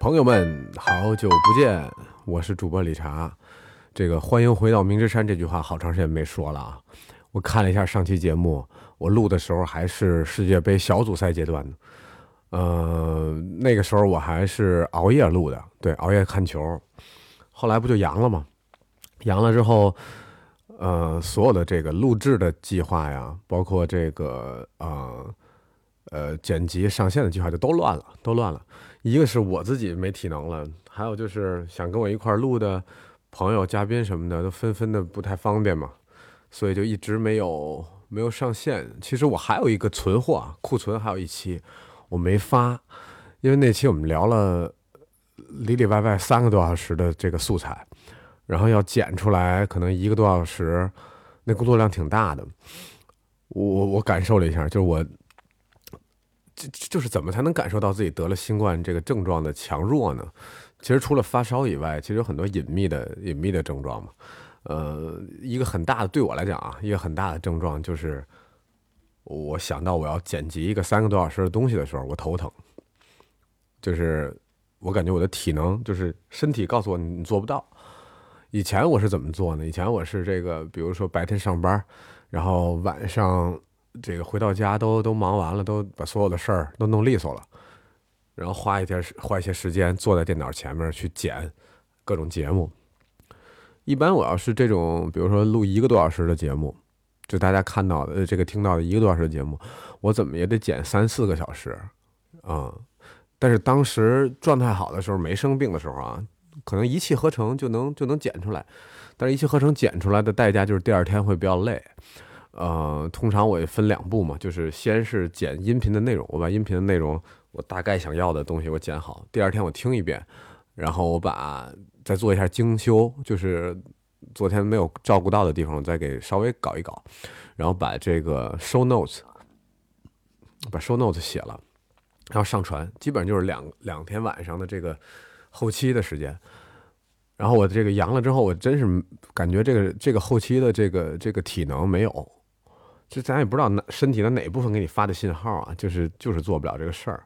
朋友们，好久不见，我是主播理查。这个欢迎回到明之山这句话，好长时间没说了啊。我看了一下上期节目，我录的时候还是世界杯小组赛阶段呢，呃，那个时候我还是熬夜录的，对，熬夜看球。后来不就阳了吗？阳了之后，呃，所有的这个录制的计划呀，包括这个呃呃剪辑上线的计划就都乱了，都乱了。一个是我自己没体能了，还有就是想跟我一块录的朋友、嘉宾什么的都纷纷的不太方便嘛，所以就一直没有没有上线。其实我还有一个存货库存，还有一期我没发，因为那期我们聊了里里外外三个多小时的这个素材。然后要剪出来，可能一个多小时，那工作量挺大的。我我我感受了一下，就是我，就就是怎么才能感受到自己得了新冠这个症状的强弱呢？其实除了发烧以外，其实有很多隐秘的隐秘的症状嘛。呃，一个很大的对我来讲啊，一个很大的症状就是，我想到我要剪辑一个三个多小时的东西的时候，我头疼。就是我感觉我的体能，就是身体告诉我你做不到。以前我是怎么做呢？以前我是这个，比如说白天上班，然后晚上这个回到家都都忙完了，都把所有的事儿都弄利索了，然后花一天花一些时间坐在电脑前面去剪各种节目。一般我要是这种，比如说录一个多小时的节目，就大家看到的这个听到的一个多小时的节目，我怎么也得剪三四个小时啊。但是当时状态好的时候，没生病的时候啊。可能一气呵成就能就能剪出来，但是一气呵成剪出来的代价就是第二天会比较累。呃，通常我也分两步嘛，就是先是剪音频的内容，我把音频的内容我大概想要的东西我剪好，第二天我听一遍，然后我把再做一下精修，就是昨天没有照顾到的地方，我再给稍微搞一搞，然后把这个 show notes 把 show notes 写了，然后上传，基本上就是两两天晚上的这个。后期的时间，然后我这个阳了之后，我真是感觉这个这个后期的这个这个体能没有，这咱也不知道哪身体的哪部分给你发的信号啊，就是就是做不了这个事儿。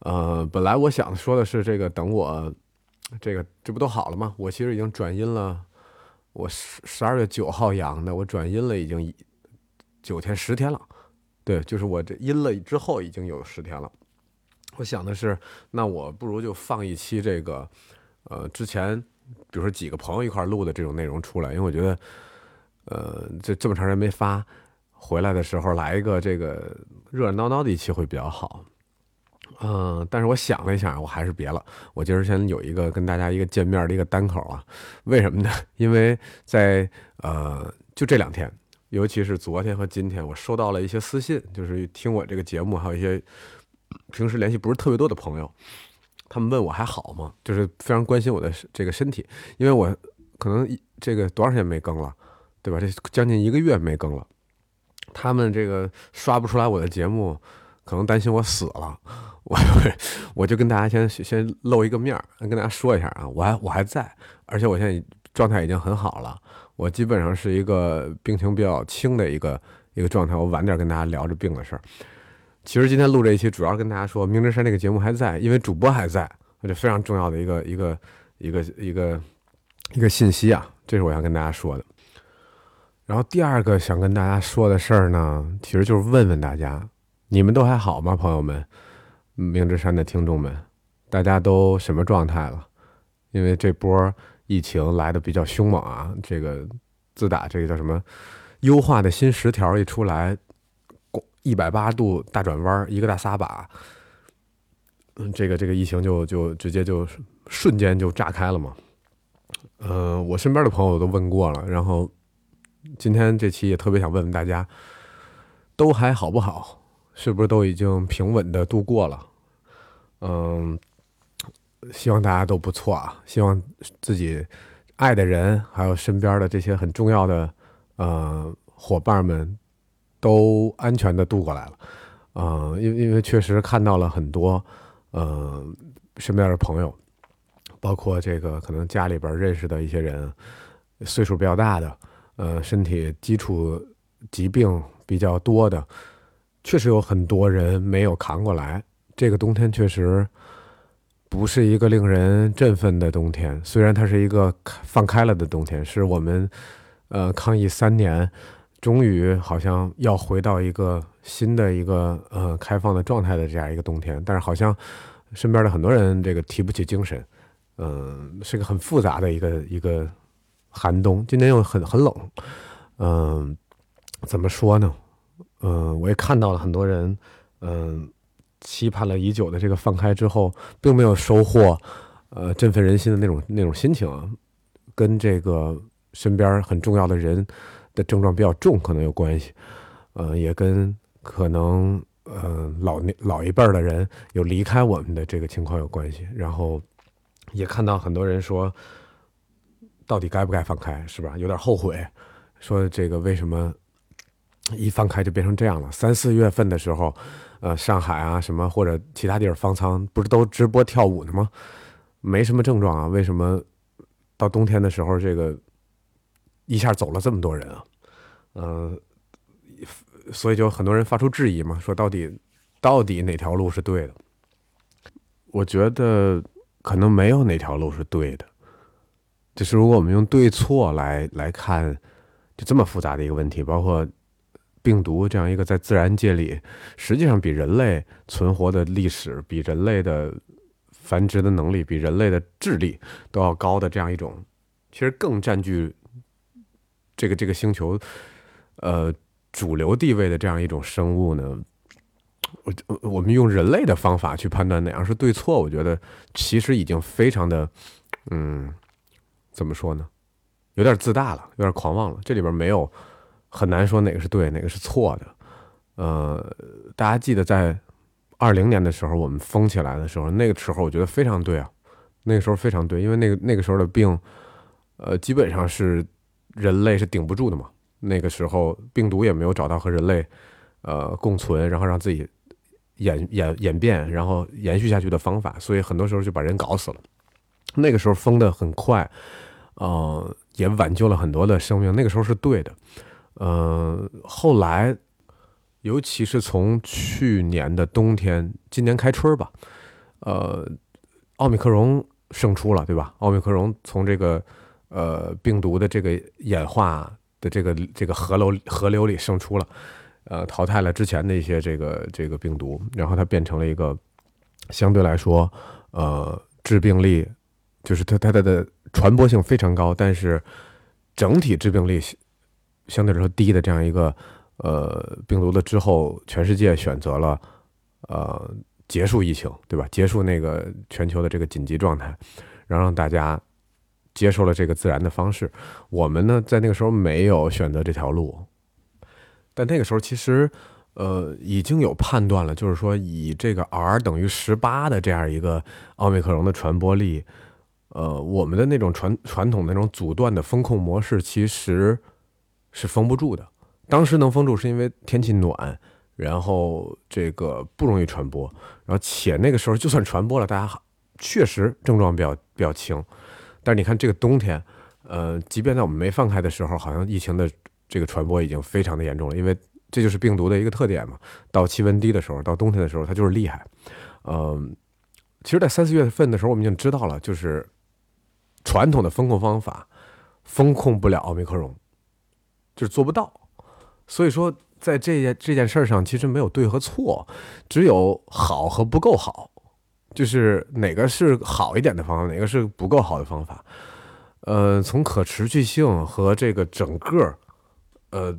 呃，本来我想说的是这个，等我这个这不都好了吗？我其实已经转阴了，我十十二月九号阳的，我转阴了已经九天十天了，对，就是我这阴了之后已经有十天了。我想的是，那我不如就放一期这个，呃，之前比如说几个朋友一块录的这种内容出来，因为我觉得，呃，这这么长时间没发，回来的时候来一个这个热热闹闹的一期会比较好。嗯，但是我想了一下，我还是别了。我今儿先有一个跟大家一个见面的一个单口啊，为什么呢？因为在呃，就这两天，尤其是昨天和今天，我收到了一些私信，就是听我这个节目，还有一些。平时联系不是特别多的朋友，他们问我还好吗？就是非常关心我的这个身体，因为我可能这个多长时间没更了，对吧？这将近一个月没更了，他们这个刷不出来我的节目，可能担心我死了。我我就跟大家先先露一个面儿，跟大家说一下啊，我还我还在，而且我现在状态已经很好了，我基本上是一个病情比较轻的一个一个状态。我晚点跟大家聊这病的事儿。其实今天录这一期，主要跟大家说，明哲山这个节目还在，因为主播还在，这非常重要的一个一个一个一个一个信息啊，这是我想跟大家说的。然后第二个想跟大家说的事儿呢，其实就是问问大家，你们都还好吗，朋友们？明哲山的听众们，大家都什么状态了？因为这波疫情来的比较凶猛啊，这个自打这个叫什么优化的新十条一出来。一百八度大转弯，一个大撒把，嗯，这个这个疫情就就直接就瞬间就炸开了嘛。呃，我身边的朋友都问过了，然后今天这期也特别想问问大家，都还好不好？是不是都已经平稳的度过了？嗯，希望大家都不错啊，希望自己爱的人还有身边的这些很重要的呃伙伴们。都安全的度过来了，嗯，因因为确实看到了很多，嗯，身边的朋友，包括这个可能家里边认识的一些人，岁数比较大的，呃，身体基础疾病比较多的，确实有很多人没有扛过来。这个冬天确实不是一个令人振奋的冬天，虽然它是一个放开了的冬天，是我们呃抗疫三年，终于好像要回到一个新的一个呃开放的状态的这样一个冬天，但是好像身边的很多人这个提不起精神，嗯，是个很复杂的一个一个寒冬，今年又很很冷，嗯，怎么说呢？嗯，我也看到了很多人，嗯。期盼了已久的这个放开之后，并没有收获，呃，振奋人心的那种那种心情啊，跟这个身边很重要的人的症状比较重可能有关系，呃，也跟可能呃老年老一辈的人有离开我们的这个情况有关系。然后也看到很多人说，到底该不该放开，是吧？有点后悔，说这个为什么一放开就变成这样了？三四月份的时候。呃，上海啊，什么或者其他地儿方舱不是都直播跳舞呢吗？没什么症状啊，为什么到冬天的时候，这个一下走了这么多人啊？嗯，所以就很多人发出质疑嘛，说到底到底哪条路是对的？我觉得可能没有哪条路是对的，就是如果我们用对错来来看，就这么复杂的一个问题，包括。病毒这样一个在自然界里，实际上比人类存活的历史、比人类的繁殖的能力、比人类的智力都要高的这样一种，其实更占据这个这个星球呃主流地位的这样一种生物呢，我我们用人类的方法去判断哪样是对错，我觉得其实已经非常的嗯，怎么说呢？有点自大了，有点狂妄了。这里边没有。很难说哪个是对，哪个是错的。呃，大家记得在二零年的时候，我们封起来的时候，那个时候我觉得非常对啊，那个时候非常对，因为那个那个时候的病，呃，基本上是人类是顶不住的嘛。那个时候病毒也没有找到和人类呃共存，然后让自己演演演变，然后延续下去的方法，所以很多时候就把人搞死了。那个时候封的很快，呃，也挽救了很多的生命。那个时候是对的。呃，后来，尤其是从去年的冬天，今年开春吧，呃，奥密克戎胜出了，对吧？奥密克戎从这个呃病毒的这个演化的这个这个河流河流里胜出了，呃，淘汰了之前的一些这个这个病毒，然后它变成了一个相对来说，呃，致病力就是它它它的传播性非常高，但是整体致病力。相对来说低的这样一个呃病毒的之后，全世界选择了呃结束疫情，对吧？结束那个全球的这个紧急状态，然后让大家接受了这个自然的方式。我们呢，在那个时候没有选择这条路，但那个时候其实呃已经有判断了，就是说以这个 R 等于十八的这样一个奥密克戎的传播力，呃，我们的那种传传统的那种阻断的风控模式其实。是封不住的。当时能封住，是因为天气暖，然后这个不容易传播，然后且那个时候就算传播了，大家确实症状比较比较轻。但是你看这个冬天，呃，即便在我们没放开的时候，好像疫情的这个传播已经非常的严重了，因为这就是病毒的一个特点嘛。到气温低的时候，到冬天的时候，它就是厉害。嗯，其实，在三四月份的时候，我们已经知道了，就是传统的风控方法风控不了奥密克戎。就是做不到，所以说在这件这件事上，其实没有对和错，只有好和不够好，就是哪个是好一点的方法，哪个是不够好的方法。呃，从可持续性和这个整个，呃，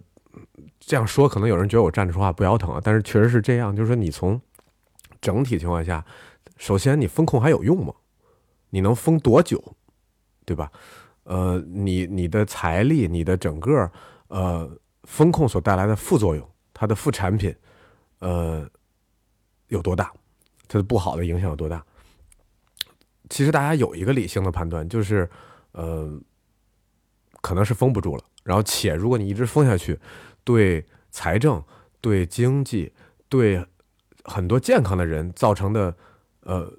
这样说可能有人觉得我站着说话不腰疼啊，但是确实是这样，就是说你从整体情况下，首先你风控还有用吗？你能封多久，对吧？呃，你你的财力，你的整个。呃，风控所带来的副作用，它的副产品，呃，有多大？它的不好的影响有多大？其实大家有一个理性的判断，就是，呃，可能是封不住了。然后，且如果你一直封下去，对财政、对经济、对很多健康的人造成的，呃，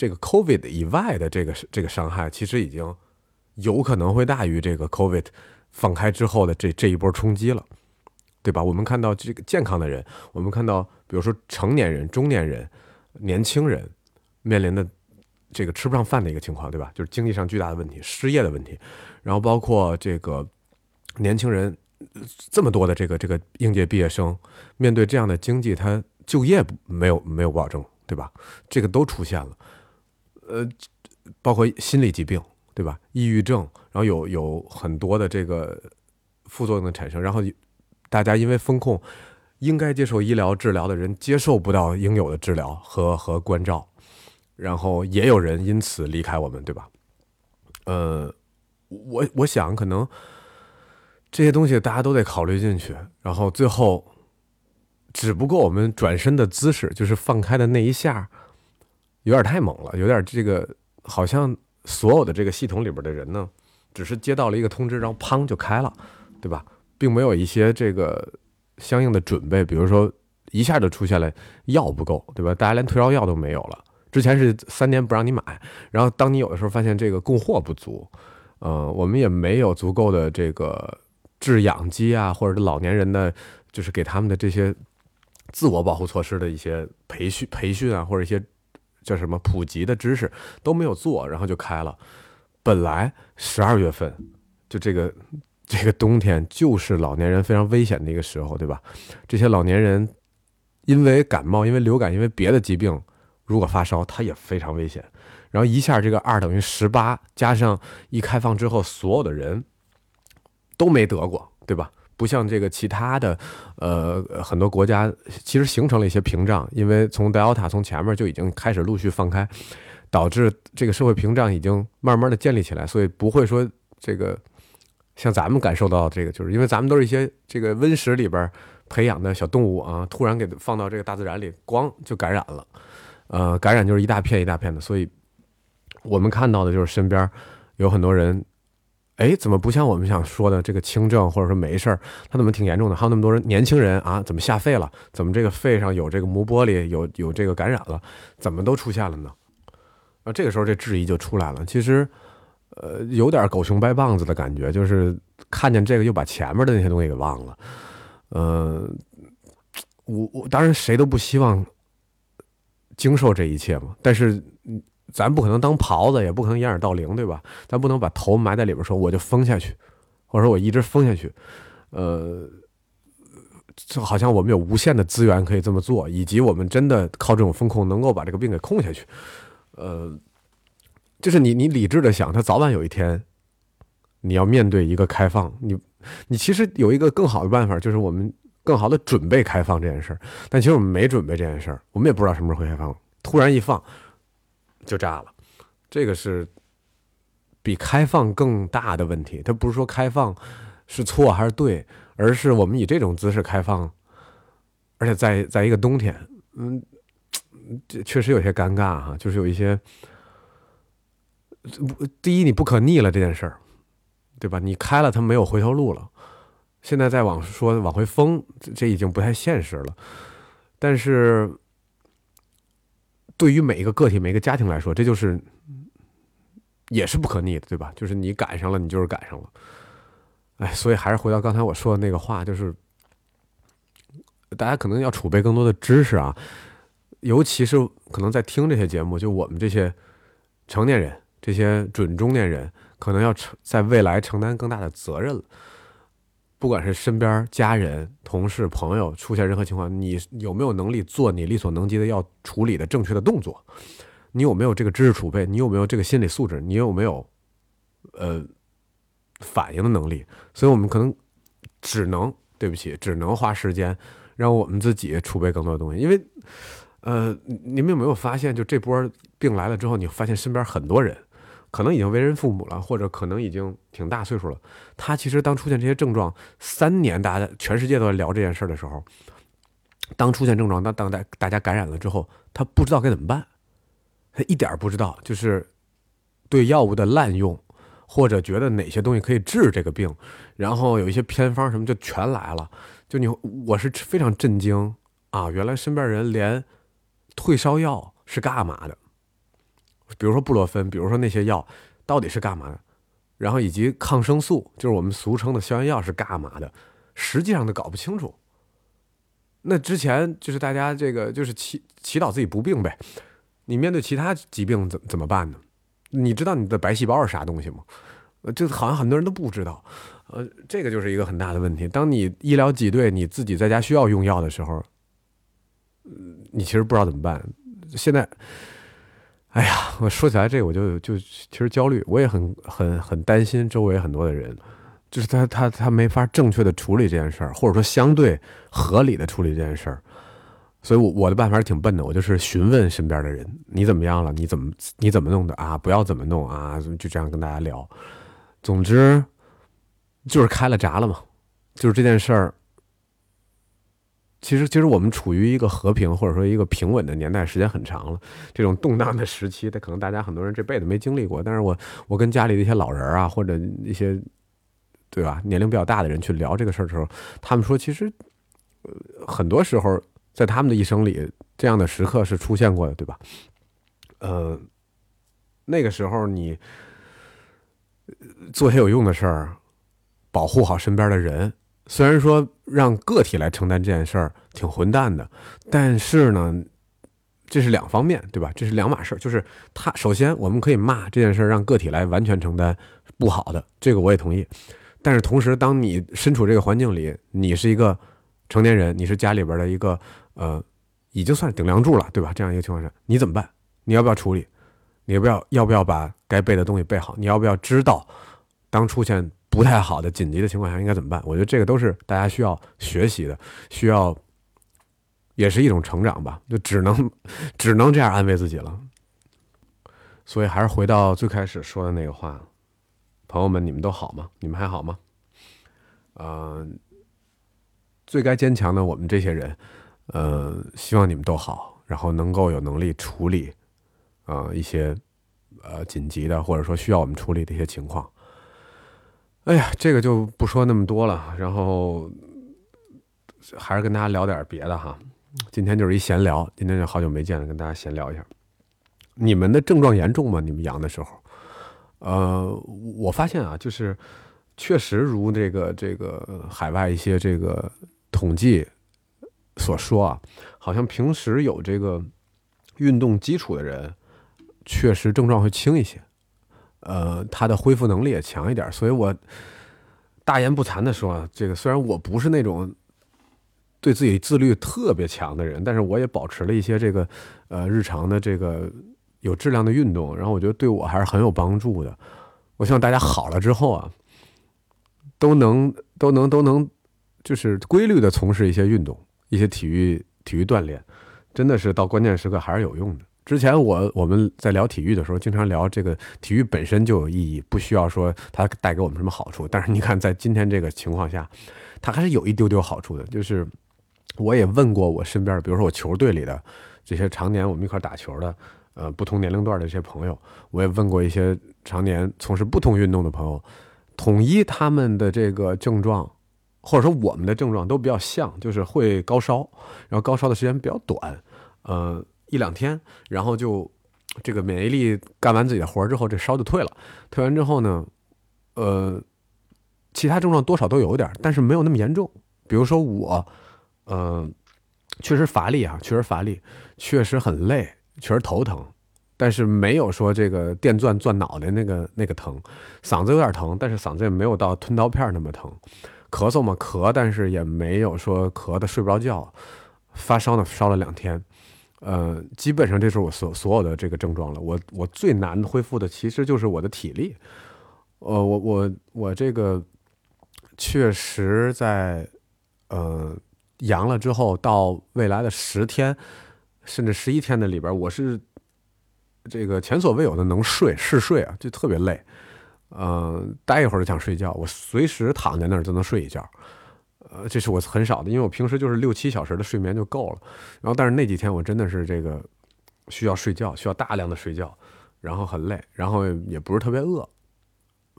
这个 COVID 以外的这个这个伤害，其实已经有可能会大于这个 COVID。放开之后的这这一波冲击了，对吧？我们看到这个健康的人，我们看到比如说成年人、中年人、年轻人面临的这个吃不上饭的一个情况，对吧？就是经济上巨大的问题，失业的问题，然后包括这个年轻人这么多的这个这个应届毕业生，面对这样的经济，他就业没有没有保证，对吧？这个都出现了，呃，包括心理疾病，对吧？抑郁症，然后有有很多的这个副作用的产生，然后大家因为风控，应该接受医疗治疗的人接受不到应有的治疗和和关照。然后也有人因此离开我们，对吧？呃，我我想可能这些东西大家都得考虑进去。然后最后，只不过我们转身的姿势，就是放开的那一下，有点太猛了，有点这个好像所有的这个系统里边的人呢，只是接到了一个通知，然后砰就开了，对吧？并没有一些这个相应的准备，比如说一下就出现了药不够，对吧？大家连退烧药都没有了。之前是三年不让你买，然后当你有的时候发现这个供货不足，呃，我们也没有足够的这个制氧机啊，或者是老年人的，就是给他们的这些自我保护措施的一些培训、培训啊，或者一些叫什么普及的知识都没有做，然后就开了。本来十二月份就这个这个冬天就是老年人非常危险的一个时候，对吧？这些老年人因为感冒、因为流感、因为别的疾病。如果发烧，他也非常危险。然后一下这个二等于十八，加上一开放之后，所有的人都没得过，对吧？不像这个其他的，呃，很多国家其实形成了一些屏障，因为从 Delta 从前面就已经开始陆续放开，导致这个社会屏障已经慢慢的建立起来，所以不会说这个像咱们感受到这个，就是因为咱们都是一些这个温室里边培养的小动物啊，突然给放到这个大自然里，光就感染了。呃，感染就是一大片一大片的，所以我们看到的就是身边有很多人，哎，怎么不像我们想说的这个轻症，或者说没事儿，他怎么挺严重的？还有那么多人，年轻人啊，怎么下肺了？怎么这个肺上有这个膜玻璃，有有这个感染了？怎么都出现了呢？啊，这个时候这质疑就出来了。其实，呃，有点狗熊掰棒子的感觉，就是看见这个又把前面的那些东西给忘了。呃，我我当然谁都不希望。经受这一切嘛？但是，咱不可能当袍子，也不可能掩耳盗铃，对吧？咱不能把头埋在里边说我就封下去，或者说我一直封下去。呃，就好像我们有无限的资源可以这么做，以及我们真的靠这种风控能够把这个病给控下去。呃，就是你你理智的想，他早晚有一天你要面对一个开放，你你其实有一个更好的办法，就是我们。更好的准备开放这件事儿，但其实我们没准备这件事儿，我们也不知道什么时候会开放，突然一放就炸了。这个是比开放更大的问题。它不是说开放是错还是对，而是我们以这种姿势开放，而且在在一个冬天，嗯，这确实有些尴尬哈，就是有一些，第一你不可逆了这件事儿，对吧？你开了它没有回头路了。现在再往说往回封，这已经不太现实了。但是，对于每一个个体、每一个家庭来说，这就是也是不可逆的，对吧？就是你赶上了，你就是赶上了。哎，所以还是回到刚才我说的那个话，就是大家可能要储备更多的知识啊，尤其是可能在听这些节目，就我们这些成年人、这些准中年人，可能要承在未来承担更大的责任了。不管是身边家人、同事、朋友出现任何情况，你有没有能力做你力所能及的要处理的正确的动作？你有没有这个知识储备？你有没有这个心理素质？你有没有呃反应的能力？所以我们可能只能对不起，只能花时间让我们自己储备更多的东西。因为呃，你们有没有发现，就这波病来了之后，你发现身边很多人。可能已经为人父母了，或者可能已经挺大岁数了。他其实当出现这些症状，三年大家全世界都在聊这件事的时候，当出现症状，当当大大家感染了之后，他不知道该怎么办，他一点不知道，就是对药物的滥用，或者觉得哪些东西可以治这个病，然后有一些偏方什么就全来了。就你，我是非常震惊啊！原来身边人连退烧药是干嘛的？比如说布洛芬，比如说那些药到底是干嘛的？然后以及抗生素，就是我们俗称的消炎药是干嘛的？实际上都搞不清楚。那之前就是大家这个就是祈祈祷自己不病呗。你面对其他疾病怎怎么办呢？你知道你的白细胞是啥东西吗？呃，这好像很多人都不知道。呃，这个就是一个很大的问题。当你医疗挤兑，你自己在家需要用药的时候，你其实不知道怎么办。现在，哎呀，我说起来这个，我就就其实焦虑，我也很很很担心周围很多的人，就是他他他没法正确的处理这件事儿，或者说相对合理的处理这件事儿。所以，我我的办法是挺笨的，我就是询问身边的人，你怎么样了？你怎么你怎么弄的啊？不要怎么弄啊？就这样跟大家聊。总之，就是开了闸了嘛。就是这件事儿，其实其实我们处于一个和平或者说一个平稳的年代，时间很长了。这种动荡的时期，可能大家很多人这辈子没经历过。但是我我跟家里的一些老人啊，或者一些对吧年龄比较大的人去聊这个事儿的时候，他们说，其实很多时候。在他们的一生里，这样的时刻是出现过的，对吧？呃，那个时候你做些有用的事儿，保护好身边的人。虽然说让个体来承担这件事儿挺混蛋的，但是呢，这是两方面，对吧？这是两码事儿。就是他首先我们可以骂这件事儿，让个体来完全承担不好的，这个我也同意。但是同时，当你身处这个环境里，你是一个成年人，你是家里边的一个。呃，已经算顶梁柱了，对吧？这样一个情况下，你怎么办？你要不要处理？你要不要要不要把该背的东西背好？你要不要知道，当出现不太好的紧急的情况下应该怎么办？我觉得这个都是大家需要学习的，需要，也是一种成长吧。就只能 只能这样安慰自己了。所以还是回到最开始说的那个话，朋友们，你们都好吗？你们还好吗？嗯，最该坚强的我们这些人。呃，希望你们都好，然后能够有能力处理，呃，一些呃紧急的或者说需要我们处理的一些情况。哎呀，这个就不说那么多了，然后还是跟大家聊点别的哈。今天就是一闲聊，今天就好久没见了，跟大家闲聊一下。你们的症状严重吗？你们阳的时候？呃，我发现啊，就是确实如这个这个海外一些这个统计。所说啊，好像平时有这个运动基础的人，确实症状会轻一些，呃，他的恢复能力也强一点。所以我大言不惭的说，这个虽然我不是那种对自己自律特别强的人，但是我也保持了一些这个呃日常的这个有质量的运动，然后我觉得对我还是很有帮助的。我希望大家好了之后啊，都能都能都能就是规律的从事一些运动。一些体育体育锻炼，真的是到关键时刻还是有用的。之前我我们在聊体育的时候，经常聊这个体育本身就有意义，不需要说它带给我们什么好处。但是你看，在今天这个情况下，它还是有一丢丢好处的。就是我也问过我身边，比如说我球队里的这些常年我们一块打球的，呃，不同年龄段的这些朋友，我也问过一些常年从事不同运动的朋友，统一他们的这个症状。或者说我们的症状都比较像，就是会高烧，然后高烧的时间比较短，呃，一两天，然后就这个免疫力干完自己的活儿之后，这烧就退了。退完之后呢，呃，其他症状多少都有点，但是没有那么严重。比如说我，呃，确实乏力啊，确实乏力，确实很累，确实头疼，但是没有说这个电钻钻脑袋那个那个疼，嗓子有点疼，但是嗓子也没有到吞刀片那么疼。咳嗽嘛，咳，但是也没有说咳的睡不着觉，发烧呢，烧了两天，呃，基本上这是我所所有的这个症状了。我我最难恢复的其实就是我的体力，呃，我我我这个确实在呃阳了之后，到未来的十天甚至十一天的里边，我是这个前所未有的能睡嗜睡啊，就特别累。嗯，待一会儿就想睡觉，我随时躺在那儿就能睡一觉，呃，这是我很少的，因为我平时就是六七小时的睡眠就够了。然后，但是那几天我真的是这个需要睡觉，需要大量的睡觉，然后很累，然后也不是特别饿，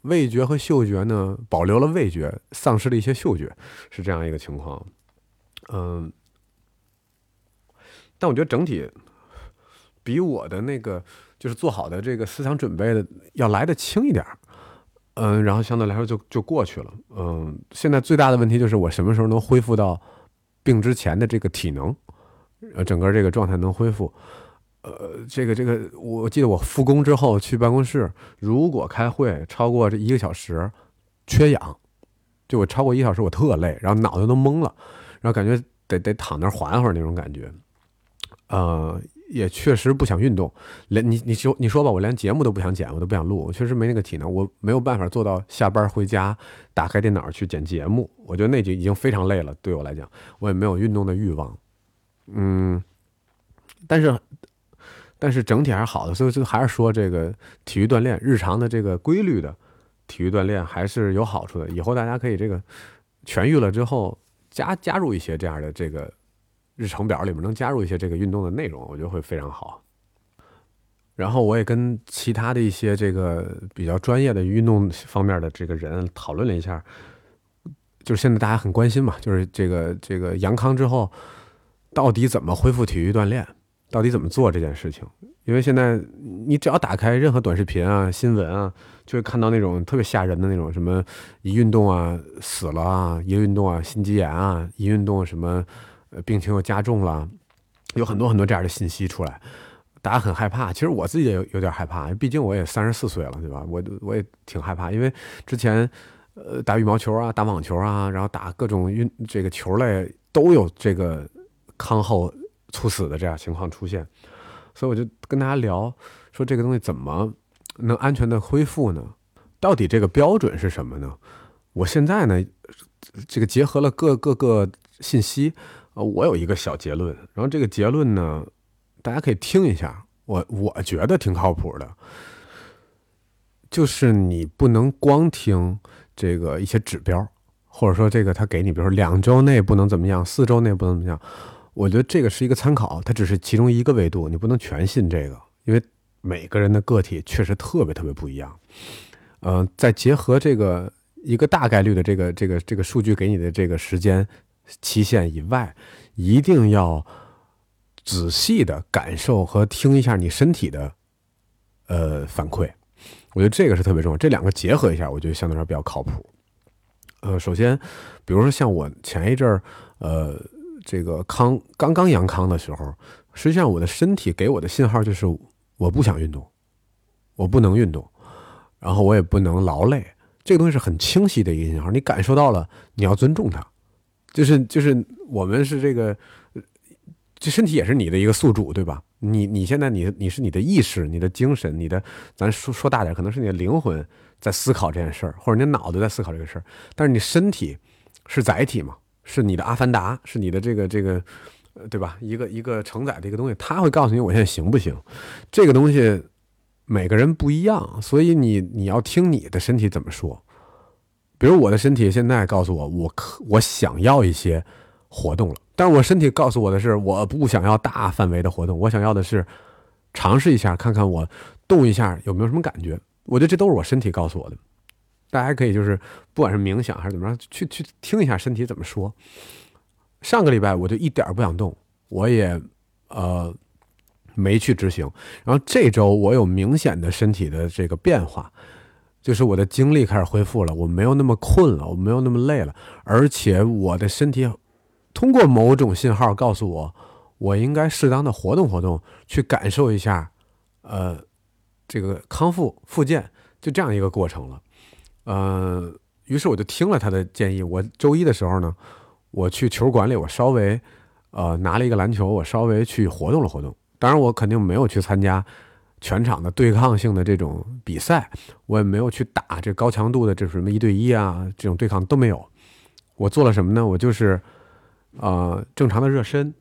味觉和嗅觉呢保留了味觉，丧失了一些嗅觉，是这样一个情况。嗯，但我觉得整体比我的那个就是做好的这个思想准备的要来的轻一点儿。嗯，然后相对来说就就过去了。嗯，现在最大的问题就是我什么时候能恢复到病之前的这个体能，呃，整个这个状态能恢复。呃，这个这个，我记得我复工之后去办公室，如果开会超过这一个小时，缺氧，就我超过一小时我特累，然后脑袋都懵了，然后感觉得得躺那儿缓会儿那种感觉，呃。也确实不想运动，连你你说你说吧，我连节目都不想剪，我都不想录，我确实没那个体能，我没有办法做到下班回家打开电脑去剪节目，我觉得那就已经非常累了，对我来讲，我也没有运动的欲望，嗯，但是但是整体还是好的，所以就还是说这个体育锻炼，日常的这个规律的体育锻炼还是有好处的，以后大家可以这个痊愈了之后加加入一些这样的这个。日程表里面能加入一些这个运动的内容，我觉得会非常好。然后我也跟其他的一些这个比较专业的运动方面的这个人讨论了一下，就是现在大家很关心嘛，就是这个这个阳康之后到底怎么恢复体育锻炼，到底怎么做这件事情？因为现在你只要打开任何短视频啊、新闻啊，就会看到那种特别吓人的那种什么一运动啊死了啊，一运动啊心肌炎啊，一运动什么。呃，病情又加重了，有很多很多这样的信息出来，大家很害怕。其实我自己也有有点害怕，毕竟我也三十四岁了，对吧？我我也挺害怕，因为之前呃打羽毛球啊、打网球啊，然后打各种运这个球类都有这个康后猝死的这样情况出现，所以我就跟大家聊说这个东西怎么能安全的恢复呢？到底这个标准是什么呢？我现在呢，这个结合了各各个信息。呃，我有一个小结论，然后这个结论呢，大家可以听一下，我我觉得挺靠谱的，就是你不能光听这个一些指标，或者说这个他给你，比如说两周内不能怎么样，四周内不能怎么样，我觉得这个是一个参考，它只是其中一个维度，你不能全信这个，因为每个人的个体确实特别特别不一样。嗯，再结合这个一个大概率的这个这个这个数据给你的这个时间。期限以外，一定要仔细的感受和听一下你身体的呃反馈，我觉得这个是特别重要。这两个结合一下，我觉得相对来说比较靠谱。呃，首先，比如说像我前一阵儿呃这个康刚刚阳康的时候，实际上我的身体给我的信号就是我不想运动，我不能运动，然后我也不能劳累，这个东西是很清晰的一个信号，你感受到了，你要尊重它。就是就是我们是这个，这身体也是你的一个宿主，对吧？你你现在你你是你的意识、你的精神、你的，咱说说大点，可能是你的灵魂在思考这件事儿，或者你脑子在思考这个事儿。但是你身体是载体嘛？是你的阿凡达，是你的这个这个，对吧？一个一个承载的一个东西，它会告诉你我现在行不行？这个东西每个人不一样，所以你你要听你的身体怎么说。比如我的身体现在告诉我，我可我想要一些活动了，但是我身体告诉我的是，我不想要大范围的活动，我想要的是尝试一下，看看我动一下有没有什么感觉。我觉得这都是我身体告诉我的。大家可以就是不管是冥想还是怎么着，去去听一下身体怎么说。上个礼拜我就一点不想动，我也呃没去执行。然后这周我有明显的身体的这个变化。就是我的精力开始恢复了，我没有那么困了，我没有那么累了，而且我的身体通过某种信号告诉我，我应该适当的活动活动，去感受一下，呃，这个康复复健就这样一个过程了。呃，于是我就听了他的建议，我周一的时候呢，我去球馆里，我稍微呃拿了一个篮球，我稍微去活动了活动，当然我肯定没有去参加。全场的对抗性的这种比赛，我也没有去打这高强度的这什么一对一啊，这种对抗都没有。我做了什么呢？我就是，呃，正常的热身，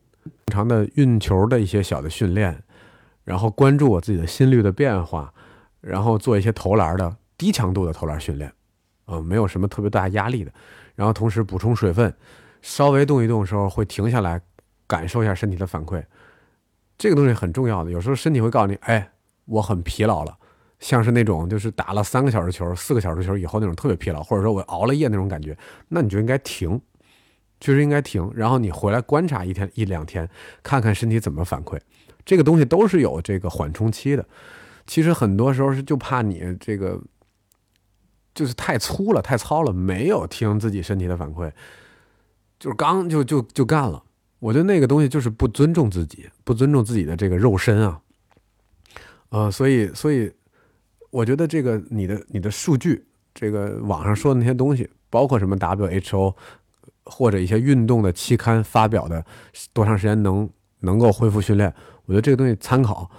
正常的运球的一些小的训练，然后关注我自己的心率的变化，然后做一些投篮的低强度的投篮训练，啊，没有什么特别大压力的。然后同时补充水分，稍微动一动的时候会停下来，感受一下身体的反馈。这个东西很重要的，有时候身体会告诉你，哎。我很疲劳了，像是那种就是打了三个小时球、四个小时球以后那种特别疲劳，或者说我熬了夜那种感觉，那你就应该停，确实应该停。然后你回来观察一天一两天，看看身体怎么反馈。这个东西都是有这个缓冲期的。其实很多时候是就怕你这个就是太粗了、太糙了，没有听自己身体的反馈，就是刚就就就干了。我觉得那个东西就是不尊重自己，不尊重自己的这个肉身啊。呃，所以所以我觉得这个你的你的数据，这个网上说的那些东西，包括什么 WHO 或者一些运动的期刊发表的多长时间能能够恢复训练，我觉得这个东西参考。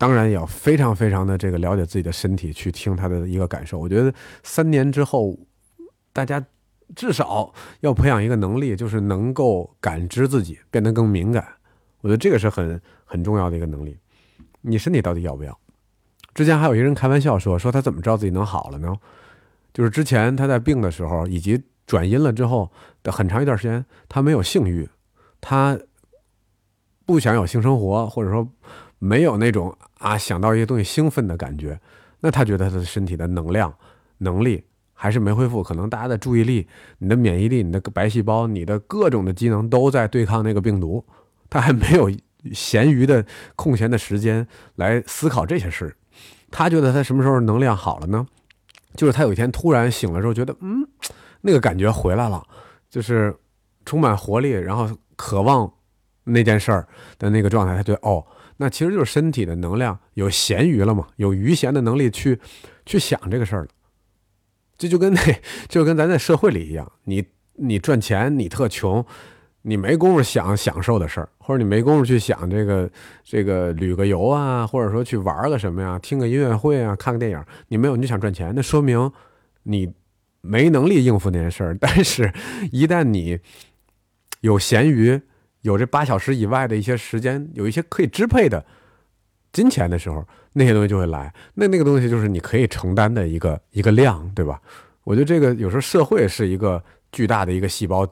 当然也要非常非常的这个了解自己的身体，去听他的一个感受。我觉得三年之后，大家至少要培养一个能力，就是能够感知自己，变得更敏感。我觉得这个是很很重要的一个能力。你身体到底要不要？之前还有一个人开玩笑说，说他怎么知道自己能好了呢？就是之前他在病的时候，以及转阴了之后的很长一段时间，他没有性欲，他不想有性生活，或者说。没有那种啊想到一些东西兴奋的感觉，那他觉得他的身体的能量能力还是没恢复。可能大家的注意力、你的免疫力、你的白细胞、你的各种的机能都在对抗那个病毒，他还没有闲余的空闲的时间来思考这些事。他觉得他什么时候能量好了呢？就是他有一天突然醒了之后，觉得嗯，那个感觉回来了，就是充满活力，然后渴望那件事儿的那个状态。他觉得哦。那其实就是身体的能量有闲余了嘛，有余闲的能力去去想这个事儿了。这就跟那就跟咱在社会里一样，你你赚钱你特穷，你没工夫想享受的事儿，或者你没工夫去想这个这个旅个游啊，或者说去玩个什么呀，听个音乐会啊，看个电影，你没有你就想赚钱，那说明你没能力应付那件事儿。但是，一旦你有闲余。有这八小时以外的一些时间，有一些可以支配的金钱的时候，那些东西就会来。那那个东西就是你可以承担的一个一个量，对吧？我觉得这个有时候社会是一个巨大的一个细胞，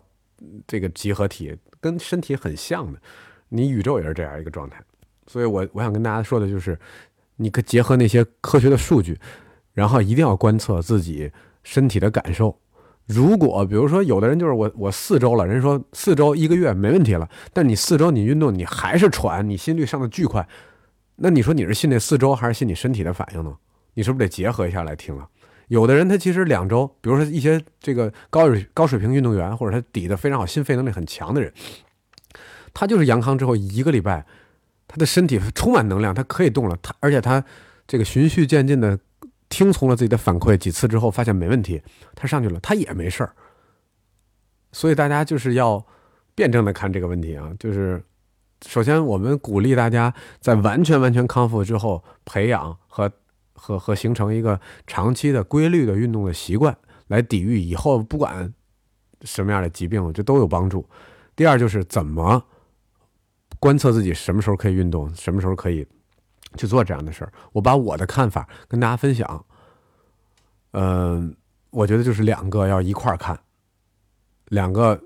这个集合体跟身体很像的。你宇宙也是这样一个状态。所以我我想跟大家说的就是，你可结合那些科学的数据，然后一定要观测自己身体的感受。如果比如说有的人就是我我四周了，人说四周一个月没问题了，但你四周你运动你还是喘，你心率上的巨快，那你说你是信那四周还是信你身体的反应呢？你是不是得结合一下来听啊？有的人他其实两周，比如说一些这个高水高水平运动员或者他底子非常好、心肺能力很强的人，他就是阳康之后一个礼拜，他的身体充满能量，他可以动了，他而且他这个循序渐进的。听从了自己的反馈几次之后，发现没问题，他上去了，他也没事儿。所以大家就是要辩证的看这个问题啊，就是首先我们鼓励大家在完全完全康复之后，培养和和和形成一个长期的规律的运动的习惯，来抵御以后不管什么样的疾病，这都有帮助。第二就是怎么观测自己什么时候可以运动，什么时候可以。去做这样的事儿，我把我的看法跟大家分享。嗯，我觉得就是两个要一块儿看，两个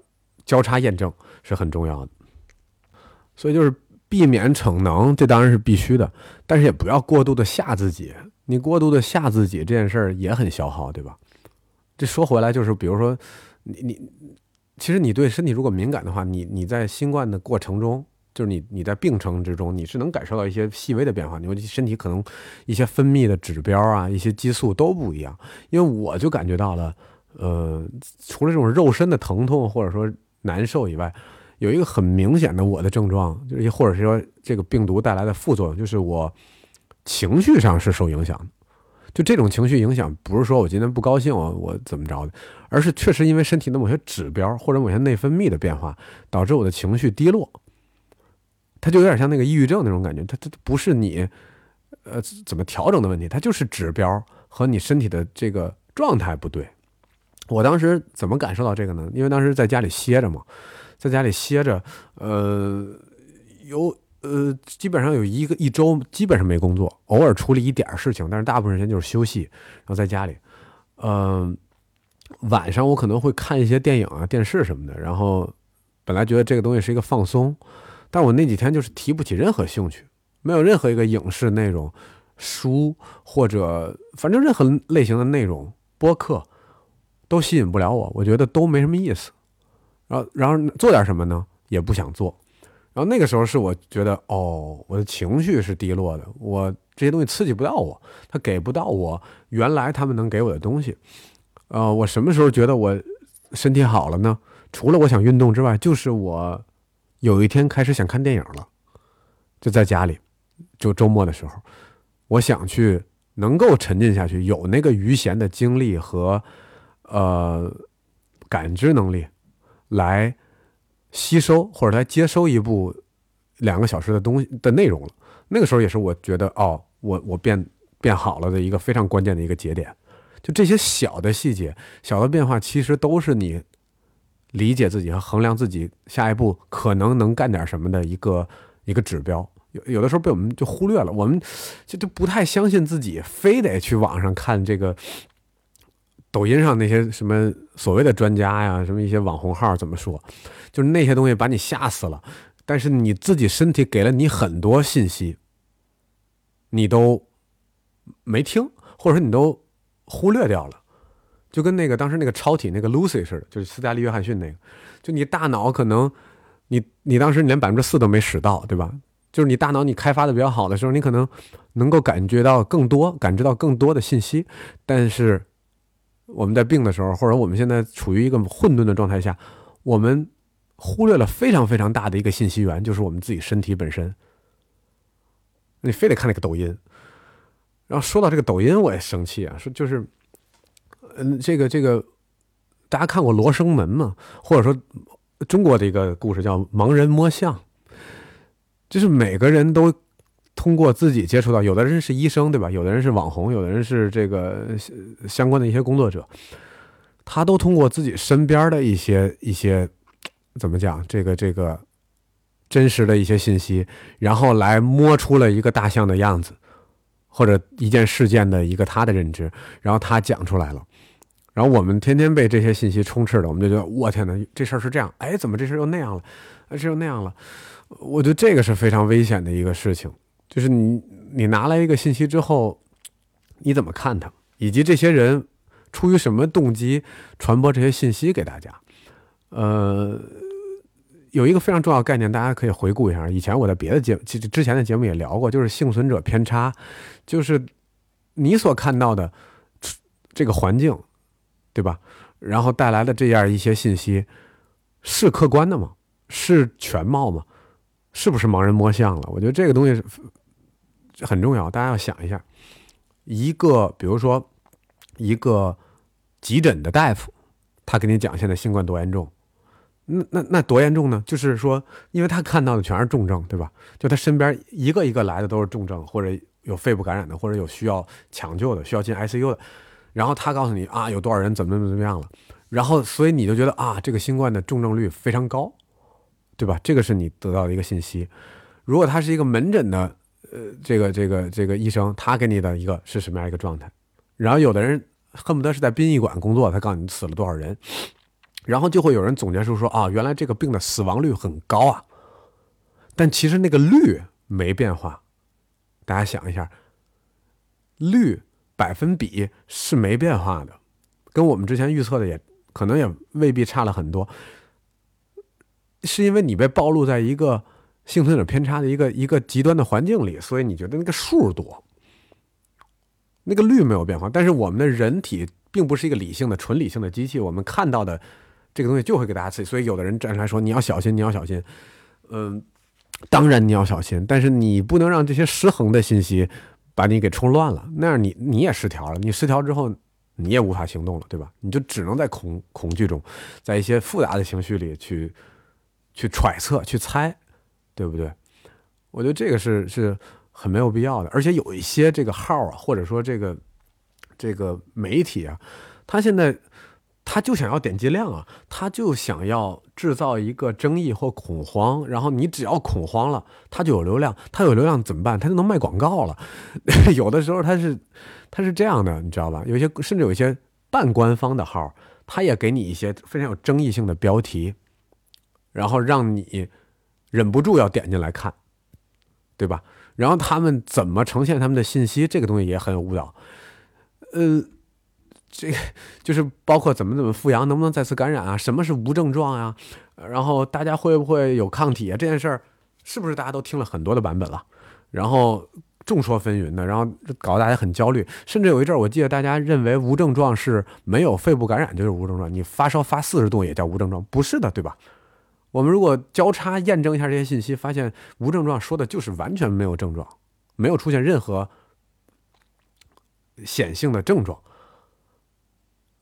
交叉验证是很重要的。所以就是避免逞能，这当然是必须的，但是也不要过度的吓自己。你过度的吓自己这件事儿也很消耗，对吧？这说回来就是，比如说你你，其实你对身体如果敏感的话，你你在新冠的过程中。就是你，你在病程之中，你是能感受到一些细微的变化。你身体可能一些分泌的指标啊，一些激素都不一样。因为我就感觉到了，呃，除了这种肉身的疼痛或者说难受以外，有一个很明显的我的症状，就是或者是说这个病毒带来的副作用，就是我情绪上是受影响的。就这种情绪影响，不是说我今天不高兴，我我怎么着的，而是确实因为身体的某些指标或者某些内分泌的变化，导致我的情绪低落。它就有点像那个抑郁症那种感觉，它它不是你，呃，怎么调整的问题，它就是指标和你身体的这个状态不对。我当时怎么感受到这个呢？因为当时在家里歇着嘛，在家里歇着，呃，有呃，基本上有一个一周基本上没工作，偶尔处理一点事情，但是大部分时间就是休息，然后在家里，嗯，晚上我可能会看一些电影啊、电视什么的，然后本来觉得这个东西是一个放松。但我那几天就是提不起任何兴趣，没有任何一个影视内容、书或者反正任何类型的内容、播客都吸引不了我，我觉得都没什么意思。然后，然后做点什么呢？也不想做。然后那个时候是我觉得，哦，我的情绪是低落的，我这些东西刺激不到我，他给不到我原来他们能给我的东西。呃，我什么时候觉得我身体好了呢？除了我想运动之外，就是我。有一天开始想看电影了，就在家里，就周末的时候，我想去能够沉浸下去，有那个余闲的精力和呃感知能力来吸收或者来接收一部两个小时的东西的内容了。那个时候也是我觉得哦，我我变变好了的一个非常关键的一个节点。就这些小的细节、小的变化，其实都是你理解自己和衡量自己下一步可能能干点什么的一个一个指标。有有的时候被我们就忽略了，我们就就不太相信自己，非得去网上看这个抖音上那些什么所谓的专家呀，什么一些网红号怎么说，就是那些东西把你吓死了。但是你自己身体给了你很多信息，你都没听，或者说你都忽略掉了，就跟那个当时那个超体那个 Lucy 似的，就是斯嘉丽约翰逊那个，就你大脑可能你你当时连百分之四都没使到，对吧？就是你大脑你开发的比较好的时候，你可能能够感觉到更多，感知到更多的信息。但是我们在病的时候，或者我们现在处于一个混沌的状态下，我们忽略了非常非常大的一个信息源，就是我们自己身体本身。你非得看那个抖音，然后说到这个抖音，我也生气啊！说就是，嗯，这个这个，大家看过《罗生门》吗？或者说中国的一个故事叫《盲人摸象》。就是每个人都通过自己接触到，有的人是医生，对吧？有的人是网红，有的人是这个相关的一些工作者，他都通过自己身边的一些一些怎么讲，这个这个真实的一些信息，然后来摸出了一个大象的样子，或者一件事件的一个他的认知，然后他讲出来了，然后我们天天被这些信息充斥着，我们就觉得我天哪，这事儿是这样，哎，怎么这事儿又那样了？这又那样了。我觉得这个是非常危险的一个事情，就是你你拿来一个信息之后，你怎么看它，以及这些人出于什么动机传播这些信息给大家？呃，有一个非常重要概念，大家可以回顾一下。以前我在别的节其实之前的节目也聊过，就是幸存者偏差，就是你所看到的这个环境，对吧？然后带来的这样一些信息是客观的吗？是全貌吗？是不是盲人摸象了？我觉得这个东西很重要，大家要想一下。一个比如说一个急诊的大夫，他给你讲现在新冠多严重，那那那多严重呢？就是说，因为他看到的全是重症，对吧？就他身边一个一个来的都是重症，或者有肺部感染的，或者有需要抢救的，需要进 ICU 的。然后他告诉你啊，有多少人怎么怎么怎么样了，然后所以你就觉得啊，这个新冠的重症率非常高。对吧？这个是你得到的一个信息。如果他是一个门诊的，呃，这个这个这个医生，他给你的一个是什么样一个状态？然后有的人恨不得是在殡仪馆工作，他告诉你死了多少人，然后就会有人总结出说啊，原来这个病的死亡率很高啊。但其实那个率没变化。大家想一下，率百分比是没变化的，跟我们之前预测的也可能也未必差了很多。是因为你被暴露在一个幸存者偏差的一个一个极端的环境里，所以你觉得那个数多，那个率没有变化。但是我们的人体并不是一个理性的、纯理性的机器，我们看到的这个东西就会给大家刺激。所以有的人站出来说：“你要小心，你要小心。”嗯，当然你要小心，但是你不能让这些失衡的信息把你给冲乱了，那样你你也失调了。你失调之后，你也无法行动了，对吧？你就只能在恐恐惧中，在一些复杂的情绪里去。去揣测、去猜，对不对？我觉得这个是是很没有必要的。而且有一些这个号啊，或者说这个这个媒体啊，他现在他就想要点击量啊，他就想要制造一个争议或恐慌。然后你只要恐慌了，他就有流量。他有流量怎么办？他就能卖广告了。有的时候他是他是这样的，你知道吧？有些甚至有一些半官方的号，他也给你一些非常有争议性的标题。然后让你忍不住要点进来看，对吧？然后他们怎么呈现他们的信息，这个东西也很有误导。呃，这个就是包括怎么怎么复阳，能不能再次感染啊？什么是无症状呀？然后大家会不会有抗体啊？这件事儿是不是大家都听了很多的版本了？然后众说纷纭的，然后搞得大家很焦虑。甚至有一阵儿，我记得大家认为无症状是没有肺部感染就是无症状，你发烧发四十度也叫无症状，不是的，对吧？我们如果交叉验证一下这些信息，发现无症状说的就是完全没有症状，没有出现任何显性的症状。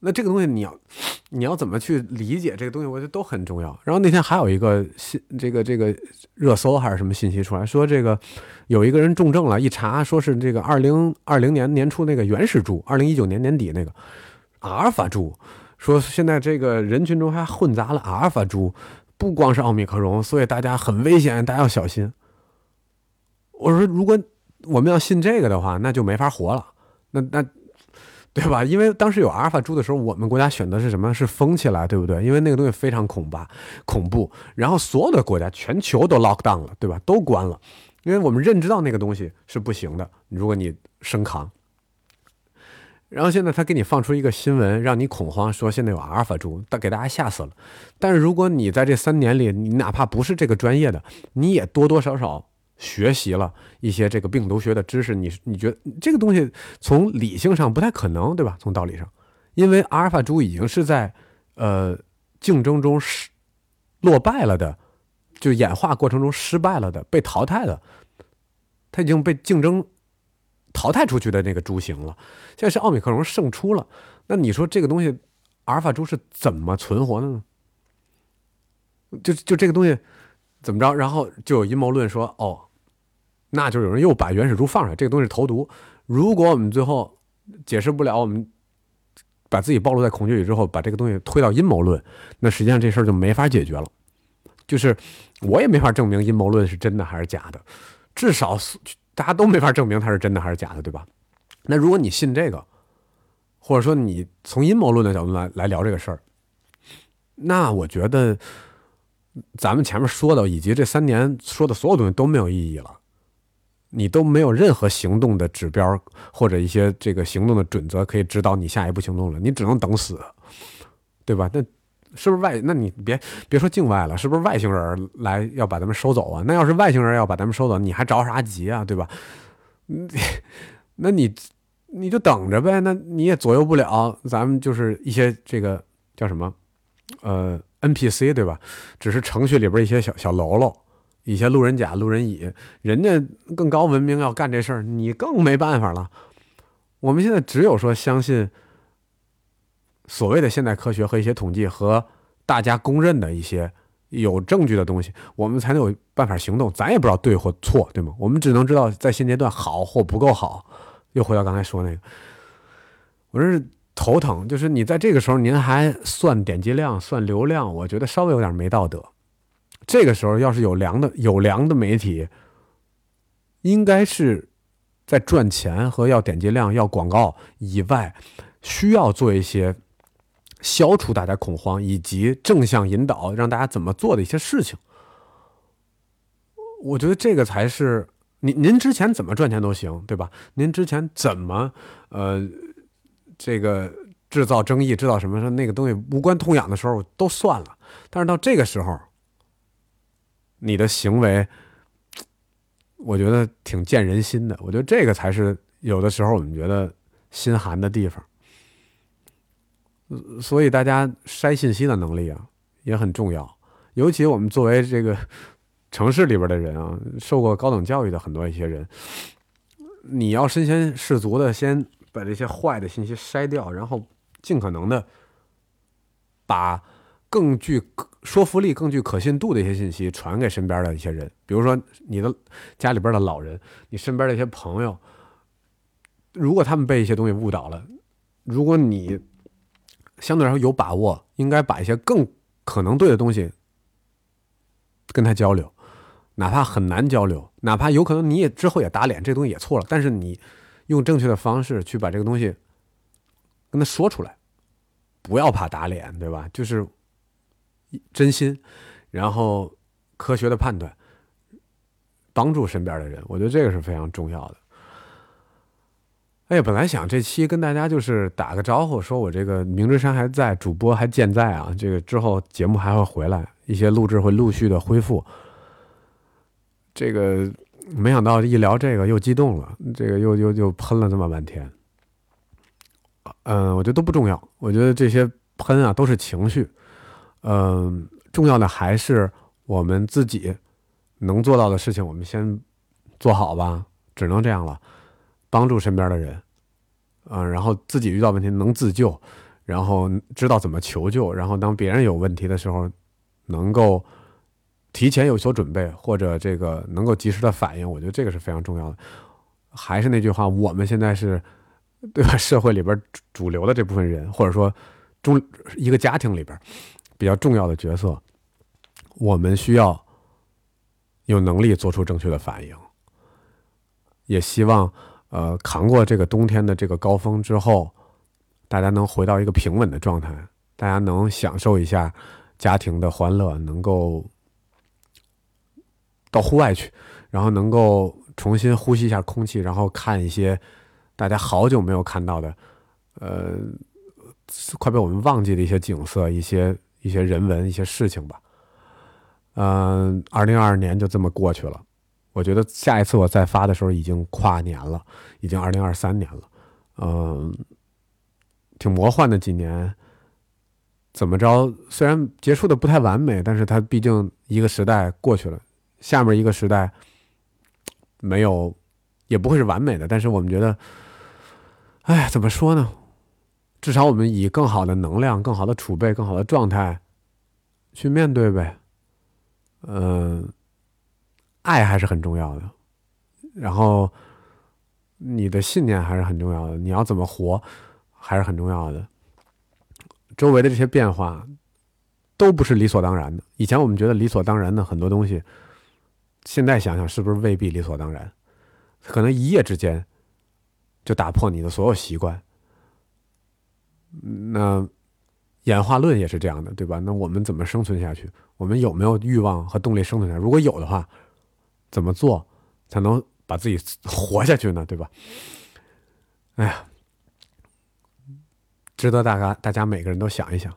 那这个东西你要你要怎么去理解这个东西，我觉得都很重要。然后那天还有一个信这个这个热搜还是什么信息出来说，这个有一个人重症了，一查说是这个二零二零年年初那个原始株，二零一九年年底那个阿尔法株，说现在这个人群中还混杂了阿尔法株，不光是奥密克戎，所以大家很危险，大家要小心。我说，如果我们要信这个的话，那就没法活了。那那。对吧？因为当时有阿尔法猪的时候，我们国家选的是什么？是封起来，对不对？因为那个东西非常恐怖，恐怖。然后所有的国家，全球都 lock down 了，对吧？都关了，因为我们认知到那个东西是不行的。如果你生扛，然后现在他给你放出一个新闻，让你恐慌，说现在有阿尔法猪，但给大家吓死了。但是如果你在这三年里，你哪怕不是这个专业的，你也多多少少。学习了一些这个病毒学的知识，你你觉得这个东西从理性上不太可能，对吧？从道理上，因为阿尔法猪已经是在呃竞争中失落败了的，就演化过程中失败了的，被淘汰的，它已经被竞争淘汰出去的那个猪型了。现在是奥密克戎胜出了，那你说这个东西阿尔法猪是怎么存活的呢？就就这个东西怎么着？然后就有阴谋论说，哦。那就有人又把原始猪放出来，这个东西投毒。如果我们最后解释不了，我们把自己暴露在恐惧里之后，把这个东西推到阴谋论，那实际上这事儿就没法解决了。就是我也没法证明阴谋论是真的还是假的，至少大家都没法证明它是真的还是假的，对吧？那如果你信这个，或者说你从阴谋论的角度来来聊这个事儿，那我觉得咱们前面说的以及这三年说的所有东西都没有意义了。你都没有任何行动的指标或者一些这个行动的准则可以指导你下一步行动了，你只能等死，对吧？那是不是外？那你别别说境外了，是不是外星人来要把咱们收走啊？那要是外星人要把咱们收走，你还着啥急啊？对吧？那你你就等着呗，那你也左右不了。咱们就是一些这个叫什么呃 NPC 对吧？只是程序里边一些小小喽喽。一些路人甲、路人乙，人家更高文明要干这事儿，你更没办法了。我们现在只有说相信所谓的现代科学和一些统计和大家公认的一些有证据的东西，我们才能有办法行动。咱也不知道对或错，对吗？我们只能知道在现阶段好或不够好。又回到刚才说那个，我这是头疼，就是你在这个时候您还算点击量、算流量，我觉得稍微有点没道德。这个时候，要是有良的有良的媒体，应该是在赚钱和要点击量、要广告以外，需要做一些消除大家恐慌以及正向引导，让大家怎么做的一些事情。我觉得这个才是您您之前怎么赚钱都行，对吧？您之前怎么呃这个制造争议、制造什么那个东西无关痛痒的时候都算了，但是到这个时候。你的行为，我觉得挺见人心的。我觉得这个才是有的时候我们觉得心寒的地方。所以大家筛信息的能力啊也很重要。尤其我们作为这个城市里边的人啊，受过高等教育的很多一些人，你要身先士卒的先把这些坏的信息筛掉，然后尽可能的把。更具说服力、更具可信度的一些信息传给身边的一些人，比如说你的家里边的老人，你身边的一些朋友，如果他们被一些东西误导了，如果你相对来说有把握，应该把一些更可能对的东西跟他交流，哪怕很难交流，哪怕有可能你也之后也打脸，这东西也错了，但是你用正确的方式去把这个东西跟他说出来，不要怕打脸，对吧？就是。真心，然后科学的判断，帮助身边的人，我觉得这个是非常重要的。哎呀，本来想这期跟大家就是打个招呼，说我这个明之山还在，主播还健在啊，这个之后节目还会回来，一些录制会陆续的恢复。这个没想到一聊这个又激动了，这个又又又喷了这么半天。嗯，我觉得都不重要，我觉得这些喷啊都是情绪。嗯，重要的还是我们自己能做到的事情，我们先做好吧，只能这样了。帮助身边的人，嗯，然后自己遇到问题能自救，然后知道怎么求救，然后当别人有问题的时候，能够提前有所准备，或者这个能够及时的反应，我觉得这个是非常重要的。还是那句话，我们现在是对吧？社会里边主流的这部分人，或者说中一个家庭里边比较重要的角色，我们需要有能力做出正确的反应，也希望。呃，扛过这个冬天的这个高峰之后，大家能回到一个平稳的状态，大家能享受一下家庭的欢乐，能够到户外去，然后能够重新呼吸一下空气，然后看一些大家好久没有看到的，呃，快被我们忘记的一些景色、一些一些人文、一些事情吧。嗯，二零二二年就这么过去了。我觉得下一次我再发的时候已经跨年了，已经二零二三年了，嗯，挺魔幻的几年。怎么着？虽然结束的不太完美，但是它毕竟一个时代过去了，下面一个时代没有，也不会是完美的。但是我们觉得，哎，怎么说呢？至少我们以更好的能量、更好的储备、更好的状态去面对呗，嗯。爱还是很重要的，然后你的信念还是很重要的，你要怎么活还是很重要的。周围的这些变化都不是理所当然的。以前我们觉得理所当然的很多东西，现在想想是不是未必理所当然？可能一夜之间就打破你的所有习惯。那演化论也是这样的，对吧？那我们怎么生存下去？我们有没有欲望和动力生存下去？如果有的话。怎么做才能把自己活下去呢？对吧？哎呀，值得大家大家每个人都想一想。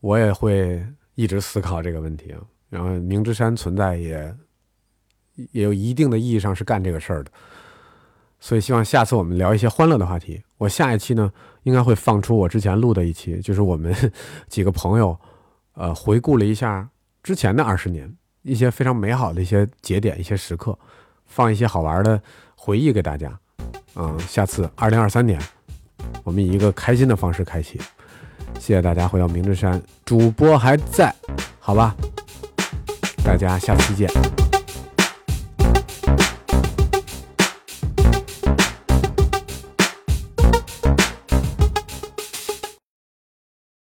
我也会一直思考这个问题。然后，明之山存在也也有一定的意义上是干这个事儿的。所以，希望下次我们聊一些欢乐的话题。我下一期呢，应该会放出我之前录的一期，就是我们几个朋友呃回顾了一下之前的二十年。一些非常美好的一些节点、一些时刻，放一些好玩的回忆给大家。嗯，下次二零二三年，我们以一个开心的方式开启。谢谢大家回到明之山，主播还在，好吧？大家下期见。